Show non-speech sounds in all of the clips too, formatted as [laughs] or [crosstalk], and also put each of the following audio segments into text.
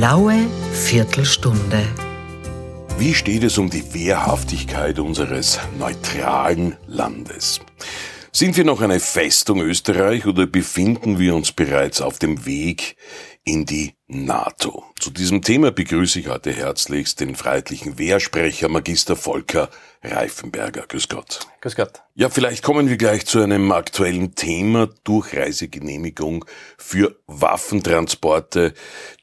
blaue Viertelstunde. Wie steht es um die Wehrhaftigkeit unseres neutralen Landes? Sind wir noch eine Festung Österreich oder befinden wir uns bereits auf dem Weg in die NATO? Zu diesem Thema begrüße ich heute herzlichst den freiheitlichen Wehrsprecher Magister Volker Reifenberger. Grüß Gott. Grüß Gott. Ja, vielleicht kommen wir gleich zu einem aktuellen Thema, Durchreisegenehmigung für Waffentransporte,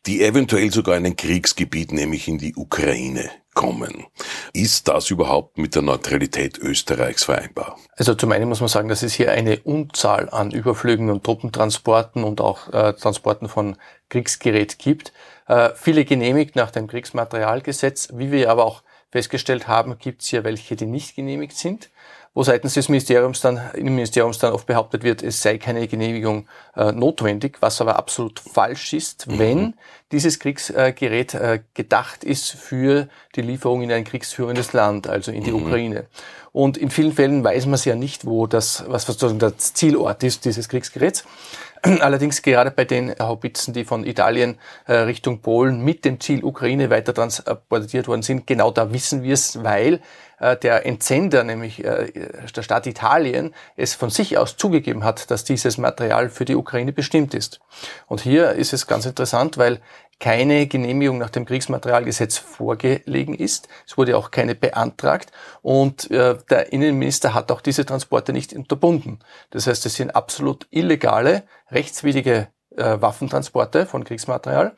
die eventuell sogar in ein Kriegsgebiet, nämlich in die Ukraine kommen. Ist das überhaupt mit der Neutralität Österreichs vereinbar? Also zum einen muss man sagen, dass es hier eine Unzahl an Überflügen und Truppentransporten und auch äh, Transporten von Kriegsgerät gibt. Äh, viele genehmigt nach dem Kriegsmaterialgesetz. Wie wir aber auch festgestellt haben, gibt es hier welche, die nicht genehmigt sind wo seitens des Ministeriums dann, Innenministeriums dann oft behauptet wird, es sei keine Genehmigung äh, notwendig, was aber absolut falsch ist, mhm. wenn dieses Kriegsgerät äh, gedacht ist für die Lieferung in ein kriegsführendes Land, also in die mhm. Ukraine. Und in vielen Fällen weiß man ja nicht, wo das, was sozusagen der Zielort ist dieses Kriegsgeräts. [clears throat] Allerdings gerade bei den Haubitzen, die von Italien äh, Richtung Polen mit dem Ziel Ukraine weiter transportiert worden sind, genau da wissen wir es, weil der Entsender, nämlich äh, der Staat Italien, es von sich aus zugegeben hat, dass dieses Material für die Ukraine bestimmt ist. Und hier ist es ganz interessant, weil keine Genehmigung nach dem Kriegsmaterialgesetz vorgelegen ist. Es wurde auch keine beantragt und äh, der Innenminister hat auch diese Transporte nicht unterbunden. Das heißt, es sind absolut illegale, rechtswidrige äh, Waffentransporte von Kriegsmaterial,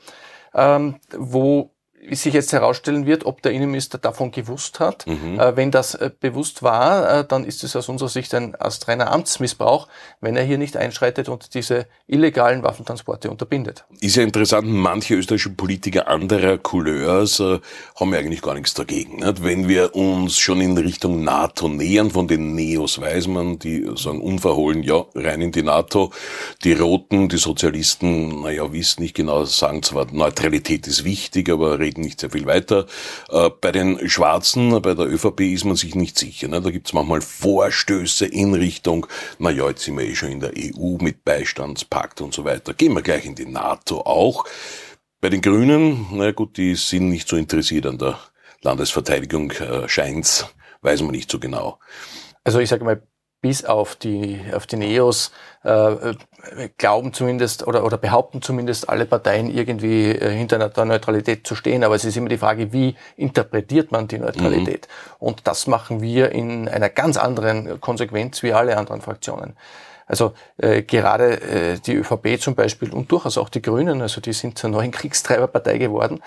ähm, wo sich jetzt herausstellen wird, ob der Innenminister davon gewusst hat. Mhm. Äh, wenn das äh, bewusst war, äh, dann ist es aus unserer Sicht ein astreiner Amtsmissbrauch, wenn er hier nicht einschreitet und diese illegalen Waffentransporte unterbindet. Ist ja interessant, manche österreichische Politiker anderer Couleurs äh, haben ja eigentlich gar nichts dagegen. Nicht? Wenn wir uns schon in Richtung NATO nähern, von den Neos weiß man, die sagen unverhohlen, ja, rein in die NATO. Die Roten, die Sozialisten, naja, wissen nicht genau, sagen zwar, Neutralität ist wichtig, aber reden nicht sehr viel weiter. Äh, bei den Schwarzen, bei der ÖVP ist man sich nicht sicher. Ne? Da gibt's manchmal Vorstöße in Richtung, na jetzt sind wir eh schon in der EU mit Beistandspakt und so weiter. Gehen wir gleich in die NATO auch. Bei den Grünen, na gut, die sind nicht so interessiert an der Landesverteidigung, äh, scheint's, weiß man nicht so genau. Also ich sage mal, bis auf die, auf die Neos äh, glauben zumindest oder, oder behaupten zumindest alle Parteien irgendwie äh, hinter der Neutralität zu stehen. Aber es ist immer die Frage, wie interpretiert man die Neutralität? Mhm. Und das machen wir in einer ganz anderen Konsequenz wie alle anderen Fraktionen. Also äh, gerade äh, die ÖVP zum Beispiel und durchaus auch die Grünen, also die sind zur neuen [laughs] Kriegstreiberpartei geworden,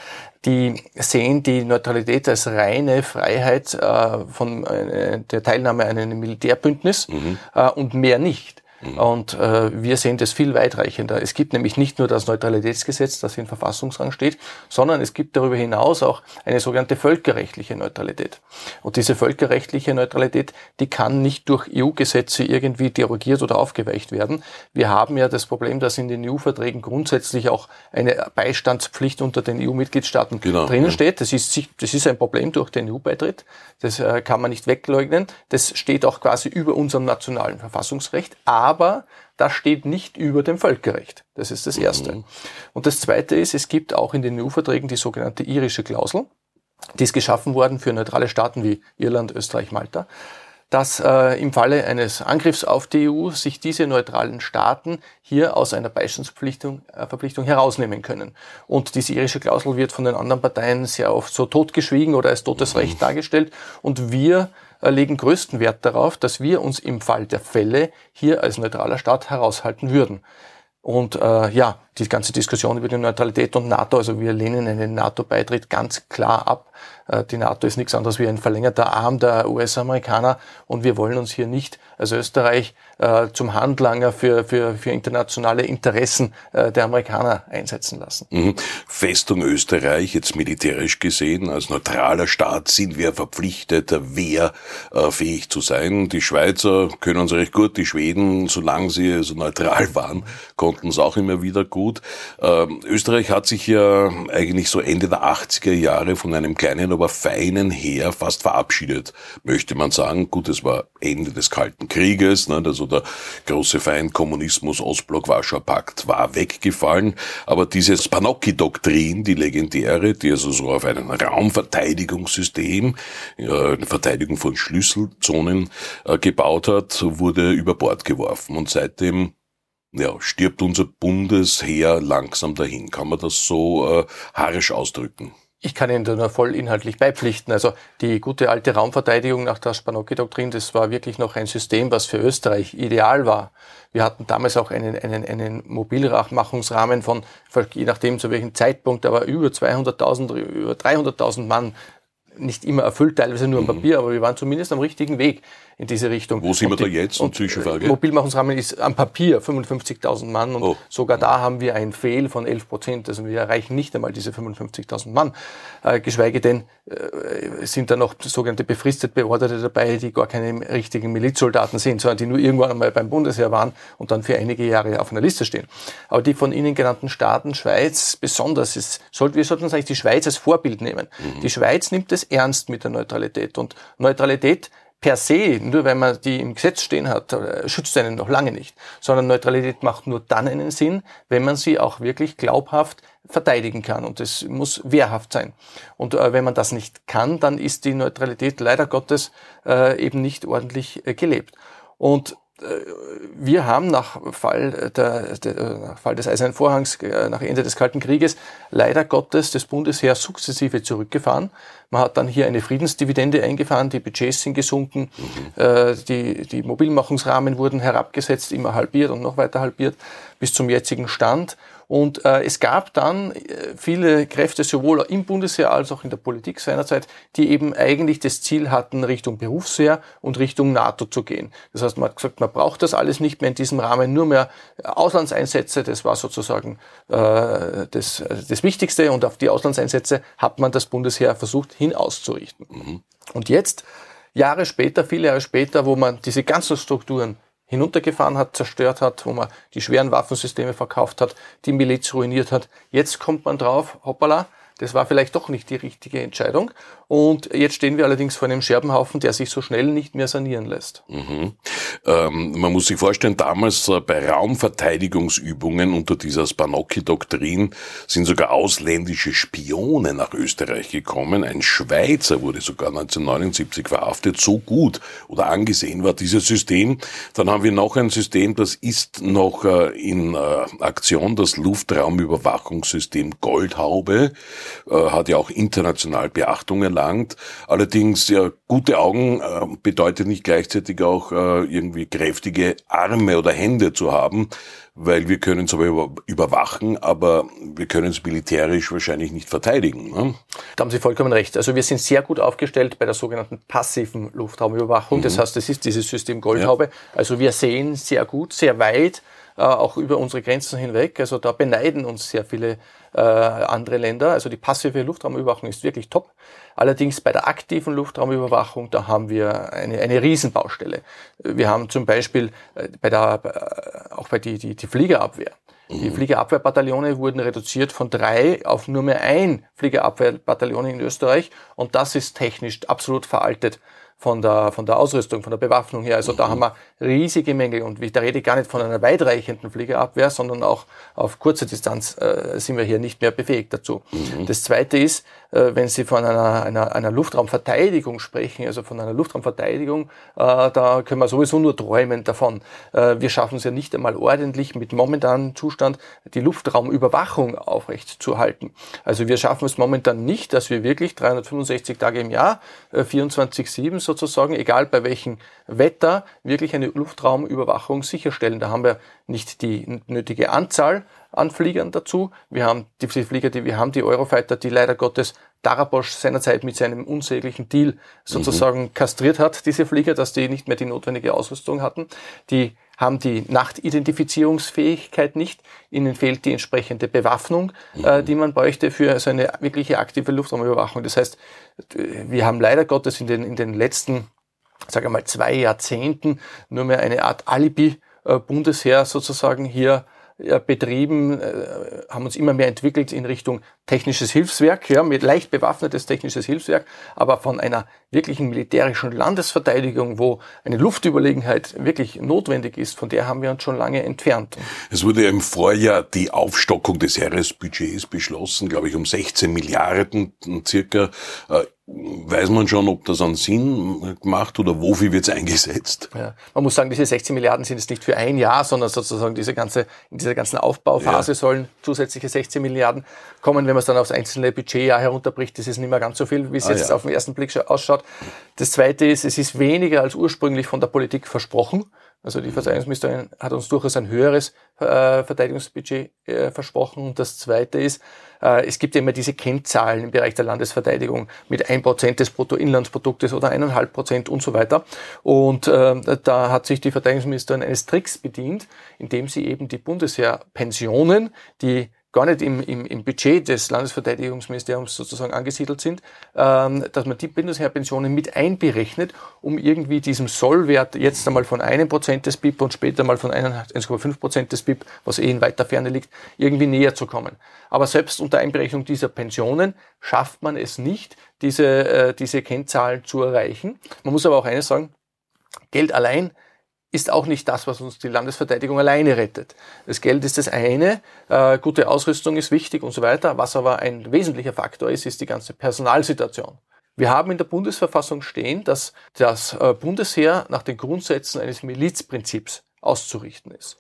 die sehen die Neutralität als reine Freiheit äh, von äh, der Teilnahme an einem Militärbündnis mhm. äh, und mehr nicht. Mhm. Und äh, wir sehen das viel weitreichender. Es gibt nämlich nicht nur das Neutralitätsgesetz, das in Verfassungsrang steht, sondern es gibt darüber hinaus auch eine sogenannte völkerrechtliche Neutralität. Und diese völkerrechtliche Neutralität, die kann nicht durch EU-Gesetze irgendwie derogiert oder aufgeweicht werden. Wir haben ja das Problem, dass in den EU-Verträgen grundsätzlich auch eine Beistandspflicht unter den EU-Mitgliedstaaten genau, drinnen ja. steht. Das ist, das ist ein Problem durch den EU-Beitritt. Das äh, kann man nicht wegleugnen. Das steht auch quasi über unserem nationalen Verfassungsrecht. Aber aber das steht nicht über dem Völkerrecht. Das ist das Erste. Mhm. Und das Zweite ist, es gibt auch in den EU-Verträgen die sogenannte irische Klausel. Die ist geschaffen worden für neutrale Staaten wie Irland, Österreich, Malta dass äh, im Falle eines Angriffs auf die EU sich diese neutralen Staaten hier aus einer Beistandsverpflichtung äh, Verpflichtung herausnehmen können. Und diese irische Klausel wird von den anderen Parteien sehr oft so totgeschwiegen oder als totes Recht mhm. dargestellt. Und wir legen größten Wert darauf, dass wir uns im Fall der Fälle hier als neutraler Staat heraushalten würden. Und äh, ja, die ganze Diskussion über die Neutralität und NATO, also wir lehnen einen NATO-Beitritt ganz klar ab. Äh, die NATO ist nichts anderes wie ein verlängerter Arm der US-Amerikaner und wir wollen uns hier nicht als Österreich äh, zum Handlanger für, für, für internationale Interessen äh, der Amerikaner einsetzen lassen. Mhm. Festung Österreich, jetzt militärisch gesehen, als neutraler Staat sind wir verpflichtet, wehrfähig zu sein. Die Schweizer können uns recht gut, die Schweden, solange sie so neutral waren, konnten es auch immer wieder gut gut. Ähm, Österreich hat sich ja eigentlich so Ende der 80er Jahre von einem kleinen, aber feinen Heer fast verabschiedet, möchte man sagen. Gut, es war Ende des Kalten Krieges, ne, also der große Feind Kommunismus, Ostblock, Warschauer Pakt war weggefallen, aber diese Spanocki-Doktrin, die legendäre, die also so auf einem Raumverteidigungssystem, eine Verteidigung von Schlüsselzonen äh, gebaut hat, wurde über Bord geworfen und seitdem ja, stirbt unser Bundesheer langsam dahin. Kann man das so äh, harisch ausdrücken? Ich kann Ihnen da nur voll inhaltlich beipflichten. Also die gute alte Raumverteidigung nach der Spanocki-Doktrin, das war wirklich noch ein System, was für Österreich ideal war. Wir hatten damals auch einen, einen, einen Mobilmachungsrahmen von, je nachdem zu welchem Zeitpunkt, aber über 200.000, über 300.000 Mann nicht immer erfüllt, teilweise nur am mhm. Papier, aber wir waren zumindest am richtigen Weg in diese Richtung. Wo sind wir da jetzt? Und Zwischenfrage. Mobilmachungsrahmen ist am Papier 55.000 Mann und oh. sogar da haben wir ein Fehl von 11 Prozent. Also wir erreichen nicht einmal diese 55.000 Mann. Äh, geschweige denn äh, sind da noch sogenannte befristet Beorderte dabei, die gar keine richtigen Milizsoldaten sind, sondern die nur irgendwann einmal beim Bundesheer waren und dann für einige Jahre auf einer Liste stehen. Aber die von Ihnen genannten Staaten, Schweiz besonders, ist, sollte, wir sollten uns eigentlich die Schweiz als Vorbild nehmen. Mhm. Die Schweiz nimmt es ernst mit der Neutralität und Neutralität per se, nur weil man die im Gesetz stehen hat, äh, schützt einen noch lange nicht, sondern Neutralität macht nur dann einen Sinn, wenn man sie auch wirklich glaubhaft verteidigen kann und es muss wehrhaft sein. Und äh, wenn man das nicht kann, dann ist die Neutralität leider Gottes äh, eben nicht ordentlich äh, gelebt. Und wir haben nach Fall, der, der, nach Fall des Eisernen Vorhangs, äh, nach Ende des Kalten Krieges, leider Gottes das Bundesheer sukzessive zurückgefahren. Man hat dann hier eine Friedensdividende eingefahren, die Budgets sind gesunken, mhm. äh, die, die Mobilmachungsrahmen wurden herabgesetzt, immer halbiert und noch weiter halbiert bis zum jetzigen Stand. Und äh, es gab dann äh, viele Kräfte, sowohl im Bundesheer als auch in der Politik seinerzeit, die eben eigentlich das Ziel hatten, Richtung Berufsheer und Richtung NATO zu gehen. Das heißt, man hat gesagt, man braucht das alles nicht mehr in diesem Rahmen, nur mehr Auslandseinsätze. Das war sozusagen äh, das, das Wichtigste. Und auf die Auslandseinsätze hat man das Bundesheer versucht, hin auszurichten. Mhm. Und jetzt, Jahre später, viele Jahre später, wo man diese ganzen Strukturen hinuntergefahren hat, zerstört hat, wo man die schweren Waffensysteme verkauft hat, die Miliz ruiniert hat. Jetzt kommt man drauf, hoppala, das war vielleicht doch nicht die richtige Entscheidung. Und jetzt stehen wir allerdings vor einem Scherbenhaufen, der sich so schnell nicht mehr sanieren lässt. Mhm. Ähm, man muss sich vorstellen, damals äh, bei Raumverteidigungsübungen unter dieser Spanocchi-Doktrin sind sogar ausländische Spione nach Österreich gekommen. Ein Schweizer wurde sogar 1979 verhaftet. So gut oder angesehen war dieses System. Dann haben wir noch ein System, das ist noch äh, in äh, Aktion, das Luftraumüberwachungssystem Goldhaube. Äh, hat ja auch international Beachtung erlangt. Allerdings ja gute Augen äh, bedeutet nicht gleichzeitig auch äh, irgendwie kräftige Arme oder Hände zu haben, weil wir können es aber überwachen, aber wir können es militärisch wahrscheinlich nicht verteidigen. Ne? Da haben Sie vollkommen recht. Also wir sind sehr gut aufgestellt bei der sogenannten passiven Luftraumüberwachung. Mhm. Das heißt, das ist dieses System Goldhaube. Ja. Also wir sehen sehr gut, sehr weit, auch über unsere Grenzen hinweg. Also da beneiden uns sehr viele äh, andere Länder. Also die passive Luftraumüberwachung ist wirklich top. Allerdings bei der aktiven Luftraumüberwachung, da haben wir eine, eine Riesenbaustelle. Wir haben zum Beispiel äh, bei der, äh, auch bei die, die, die Fliegerabwehr. Die mhm. Fliegerabwehrbataillone wurden reduziert von drei auf nur mehr ein Fliegerabwehrbataillon in Österreich und das ist technisch absolut veraltet von der, von der Ausrüstung, von der Bewaffnung her. Also mhm. da haben wir riesige Mängel und da rede ich gar nicht von einer weitreichenden Fliegerabwehr, sondern auch auf kurze Distanz äh, sind wir hier nicht mehr befähigt dazu. Mhm. Das Zweite ist, äh, wenn Sie von einer, einer, einer Luftraumverteidigung sprechen, also von einer Luftraumverteidigung, äh, da können wir sowieso nur träumen davon. Äh, wir schaffen es ja nicht einmal ordentlich mit momentanem Zustand die Luftraumüberwachung aufrecht zu halten. Also wir schaffen es momentan nicht, dass wir wirklich 365 Tage im Jahr, äh, 24-7 sozusagen, egal bei welchem Wetter, wirklich eine Luftraumüberwachung sicherstellen. Da haben wir nicht die nötige Anzahl an Fliegern dazu. Wir haben die Flieger, die wir haben, die Eurofighter, die leider Gottes Darabosch seinerzeit mit seinem unsäglichen Deal sozusagen mhm. kastriert hat, diese Flieger, dass die nicht mehr die notwendige Ausrüstung hatten. Die haben die Nachtidentifizierungsfähigkeit nicht. Ihnen fehlt die entsprechende Bewaffnung, äh, die man bräuchte für so eine wirkliche aktive Luftraumüberwachung. Das heißt, wir haben leider Gottes in den, in den letzten, sage ich mal, zwei Jahrzehnten nur mehr eine Art Alibi äh, sozusagen hier betrieben, äh, haben uns immer mehr entwickelt in Richtung technisches Hilfswerk, ja, mit leicht bewaffnetes technisches Hilfswerk, aber von einer wirklichen militärischen Landesverteidigung, wo eine Luftüberlegenheit wirklich notwendig ist, von der haben wir uns schon lange entfernt. Es wurde im Vorjahr die Aufstockung des Heeresbudgets beschlossen, glaube ich, um 16 Milliarden circa. Weiß man schon, ob das einen Sinn macht oder wofür wird es eingesetzt? Ja. Man muss sagen, diese 16 Milliarden sind jetzt nicht für ein Jahr, sondern sozusagen diese ganze, in dieser ganzen Aufbauphase ja. sollen zusätzliche 16 Milliarden kommen. Wenn man es dann aufs einzelne Budgetjahr herunterbricht, das ist nicht mehr ganz so viel, wie es ah, jetzt ja. auf den ersten Blick ausschaut. Das zweite ist, es ist weniger als ursprünglich von der Politik versprochen. Also die Verteidigungsministerin hat uns durchaus ein höheres äh, Verteidigungsbudget äh, versprochen. Und das Zweite ist, äh, es gibt ja immer diese Kennzahlen im Bereich der Landesverteidigung mit ein Prozent des Bruttoinlandsproduktes oder eineinhalb Prozent und so weiter. Und äh, da hat sich die Verteidigungsministerin eines Tricks bedient, indem sie eben die Bundesheerpensionen, die gar nicht im, im, im Budget des Landesverteidigungsministeriums sozusagen angesiedelt sind, ähm, dass man die Bundesheerpensionen mit einberechnet, um irgendwie diesem Sollwert jetzt einmal von einem Prozent des BIP und später mal von 1,5 Prozent des BIP, was eh in weiter Ferne liegt, irgendwie näher zu kommen. Aber selbst unter Einberechnung dieser Pensionen schafft man es nicht, diese, äh, diese Kennzahlen zu erreichen. Man muss aber auch eines sagen, Geld allein ist auch nicht das, was uns die Landesverteidigung alleine rettet. Das Geld ist das eine, äh, gute Ausrüstung ist wichtig und so weiter. Was aber ein wesentlicher Faktor ist, ist die ganze Personalsituation. Wir haben in der Bundesverfassung stehen, dass das äh, Bundesheer nach den Grundsätzen eines Milizprinzips auszurichten ist.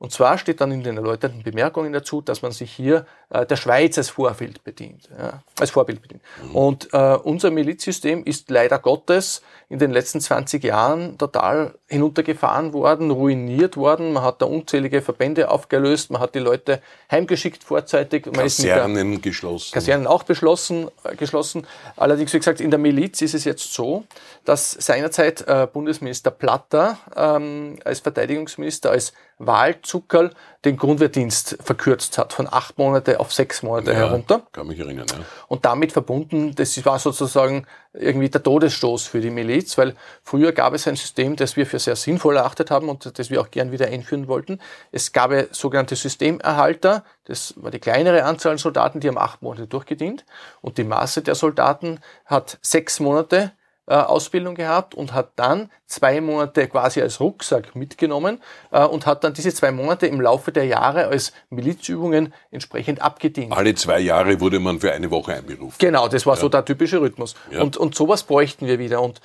Und zwar steht dann in den erläuterten Bemerkungen dazu, dass man sich hier äh, der Schweiz als Vorbild bedient. Ja, als Vorbild bedient. Mhm. Und äh, unser Milizsystem ist leider Gottes in den letzten 20 Jahren total hinuntergefahren worden, ruiniert worden. Man hat da unzählige Verbände aufgelöst, man hat die Leute heimgeschickt vorzeitig. Man Kasernen geschlossen. Kasernen auch beschlossen, äh, geschlossen. Allerdings, wie gesagt, in der Miliz ist es jetzt so, dass seinerzeit äh, Bundesminister Platter ähm, als Verteidigungsminister, als Wahlzuckerl den Grundwehrdienst verkürzt hat, von acht Monate auf sechs Monate ja, herunter. Kann mich erinnern, ja. Und damit verbunden, das war sozusagen irgendwie der Todesstoß für die Miliz, weil früher gab es ein System, das wir für sehr sinnvoll erachtet haben und das wir auch gern wieder einführen wollten. Es gab sogenannte Systemerhalter, das war die kleinere Anzahl an Soldaten, die haben acht Monate durchgedient und die Masse der Soldaten hat sechs Monate Ausbildung gehabt und hat dann zwei Monate quasi als Rucksack mitgenommen äh, und hat dann diese zwei Monate im Laufe der Jahre als Milizübungen entsprechend abgedient. Alle zwei Jahre wurde man für eine Woche einberufen. Genau, das war ja. so der typische Rhythmus. Ja. Und, und sowas bräuchten wir wieder. Und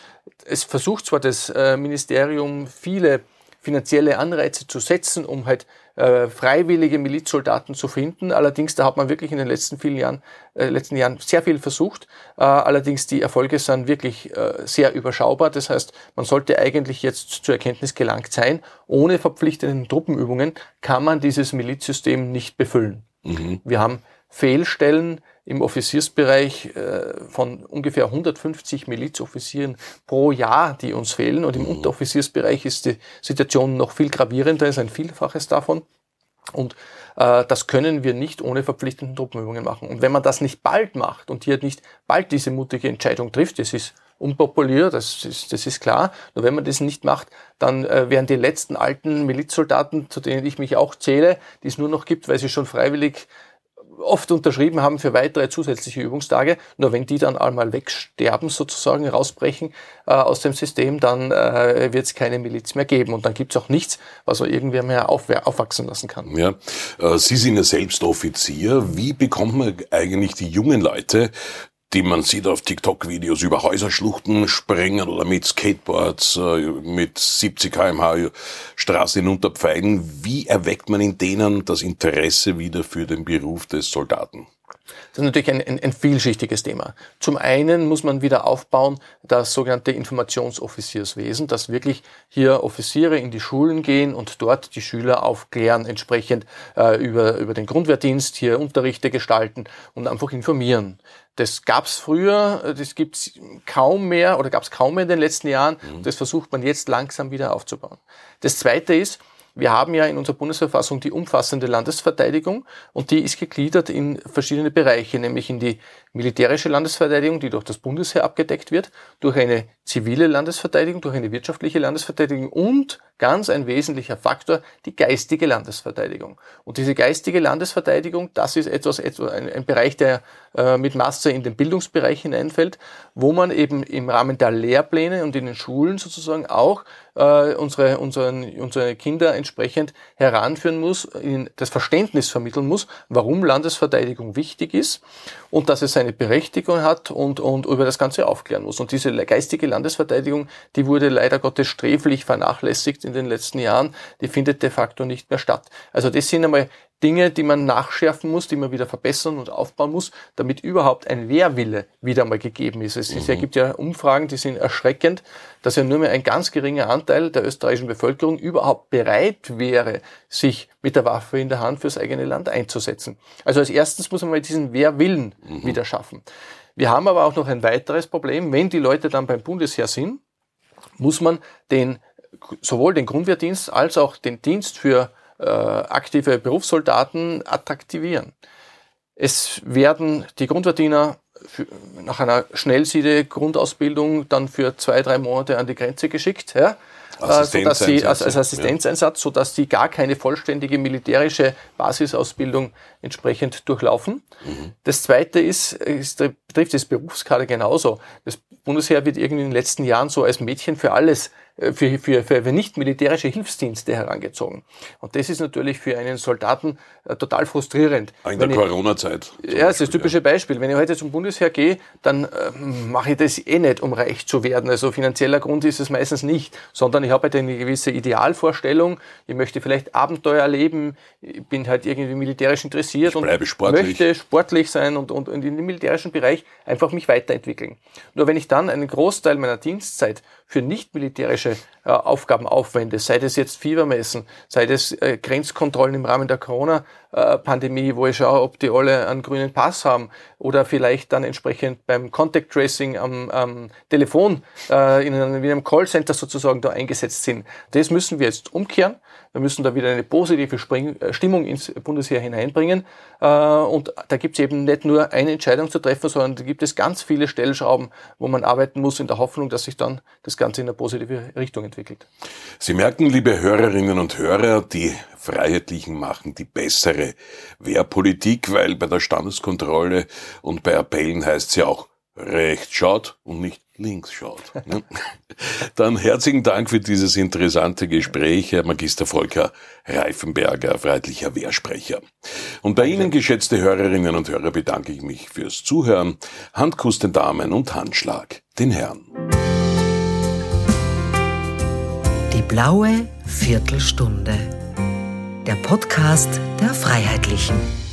es versucht zwar das äh, Ministerium viele finanzielle Anreize zu setzen, um halt äh, freiwillige Milizsoldaten zu finden. Allerdings, da hat man wirklich in den letzten vielen Jahren, äh, letzten Jahren sehr viel versucht. Äh, allerdings die Erfolge sind wirklich äh, sehr überschaubar. Das heißt, man sollte eigentlich jetzt zur Erkenntnis gelangt sein, ohne verpflichtenden Truppenübungen kann man dieses Milizsystem nicht befüllen. Mhm. Wir haben Fehlstellen, im Offiziersbereich äh, von ungefähr 150 Milizoffizieren pro Jahr, die uns fehlen. Und im mhm. Unteroffiziersbereich ist die Situation noch viel gravierender, ist ein Vielfaches davon. Und äh, das können wir nicht ohne verpflichtenden Truppenübungen machen. Und wenn man das nicht bald macht und hier nicht bald diese mutige Entscheidung trifft, das ist unpopulär, das ist, das ist klar. Nur wenn man das nicht macht, dann äh, werden die letzten alten Milizsoldaten, zu denen ich mich auch zähle, die es nur noch gibt, weil sie schon freiwillig oft unterschrieben haben für weitere zusätzliche Übungstage. Nur wenn die dann einmal wegsterben, sozusagen rausbrechen äh, aus dem System, dann äh, wird es keine Miliz mehr geben. Und dann gibt es auch nichts, was man irgendwer mehr aufwachsen lassen kann. Ja. Äh, Sie sind ja selbst Offizier. Wie bekommt man eigentlich die jungen Leute die man sieht auf TikTok-Videos über Häuserschluchten sprengen oder mit Skateboards äh, mit 70 kmh Straße hinunterpfeilen. Wie erweckt man in denen das Interesse wieder für den Beruf des Soldaten? Das ist natürlich ein, ein, ein, vielschichtiges Thema. Zum einen muss man wieder aufbauen das sogenannte Informationsoffizierswesen, dass wirklich hier Offiziere in die Schulen gehen und dort die Schüler aufklären, entsprechend äh, über, über den Grundwehrdienst, hier Unterrichte gestalten und einfach informieren. Das gab's früher, das gibt's kaum mehr oder gab's kaum mehr in den letzten Jahren. Mhm. Das versucht man jetzt langsam wieder aufzubauen. Das Zweite ist, wir haben ja in unserer Bundesverfassung die umfassende Landesverteidigung und die ist gegliedert in verschiedene Bereiche, nämlich in die militärische Landesverteidigung, die durch das Bundesheer abgedeckt wird, durch eine zivile Landesverteidigung, durch eine wirtschaftliche Landesverteidigung und ganz ein wesentlicher Faktor, die geistige Landesverteidigung. Und diese geistige Landesverteidigung, das ist etwas, etwas ein, ein Bereich, der äh, mit Masse in den Bildungsbereich hineinfällt, wo man eben im Rahmen der Lehrpläne und in den Schulen sozusagen auch äh, unsere, unseren, unsere Kinder entsprechend heranführen muss, ihnen das Verständnis vermitteln muss, warum Landesverteidigung wichtig ist und dass es seine Berechtigung hat und, und über das Ganze aufklären muss. Und diese geistige Landesverteidigung, die wurde leider Gottes sträflich vernachlässigt in den letzten Jahren, die findet de facto nicht mehr statt. Also das sind einmal Dinge, die man nachschärfen muss, die man wieder verbessern und aufbauen muss, damit überhaupt ein Wehrwille wieder mal gegeben ist. Es mhm. gibt ja Umfragen, die sind erschreckend, dass ja nur mehr ein ganz geringer Anteil der österreichischen Bevölkerung überhaupt bereit wäre, sich mit der Waffe in der Hand fürs eigene Land einzusetzen. Also als erstes muss man mal diesen Wehrwillen mhm. wieder schaffen. Wir haben aber auch noch ein weiteres Problem. Wenn die Leute dann beim Bundesheer sind, muss man den, sowohl den Grundwehrdienst als auch den Dienst für äh, aktive Berufssoldaten attraktivieren. Es werden die Grundverdiener für, nach einer Schnellsiede-Grundausbildung dann für zwei, drei Monate an die Grenze geschickt, ja, äh, sie, als, als Assistenzeinsatz, sodass sie gar keine vollständige militärische Basisausbildung entsprechend durchlaufen. Mhm. Das zweite ist, ist, betrifft das Berufskader genauso. Das Bundesheer wird irgendwie in den letzten Jahren so als Mädchen für alles äh, für, für, für, für nicht militärische Hilfsdienste herangezogen. Und das ist natürlich für einen Soldaten äh, total frustrierend. In der Corona-Zeit. Ja, das ist das typische Beispiel. Wenn ich heute zum Bundesheer gehe, dann äh, mache ich das eh nicht, um reich zu werden. Also finanzieller Grund ist es meistens nicht, sondern ich habe halt eine gewisse Idealvorstellung. Ich möchte vielleicht Abenteuer erleben, ich bin halt irgendwie militärisch interessiert und möchte sportlich sein und, und, und in dem militärischen Bereich einfach mich weiterentwickeln. Nur wenn ich dann einen Großteil meiner Dienstzeit für nicht militärische äh, Aufgaben aufwende, sei das jetzt Fiebermessen, sei das äh, Grenzkontrollen im Rahmen der Corona-Pandemie, wo ich schaue, ob die alle einen grünen Pass haben oder vielleicht dann entsprechend beim Contact Tracing am, am Telefon äh, in einem, in einem Callcenter sozusagen da eingesetzt sind. Das müssen wir jetzt umkehren. Wir müssen da wieder eine positive Spring äh, Stimmung ins Bundesheer hineinbringen. Äh, und da gibt es eben nicht nur eine Entscheidung zu treffen, sondern da gibt es ganz viele Stellschrauben, wo man arbeiten muss in der Hoffnung, dass sich dann das Ganze in eine positive Richtung entwickelt. Sie merken, liebe Hörerinnen und Hörer, die Freiheitlichen machen die bessere Wehrpolitik, weil bei der Standeskontrolle und bei Appellen heißt es ja auch rechts schaut und nicht links schaut. Ne? [laughs] Dann herzlichen Dank für dieses interessante Gespräch, Herr Magister Volker Reifenberger, freiheitlicher Wehrsprecher. Und bei Ihnen, geschätzte Hörerinnen und Hörer, bedanke ich mich fürs Zuhören. Handkuss den Damen und Handschlag den Herren. Blaue Viertelstunde. Der Podcast der Freiheitlichen.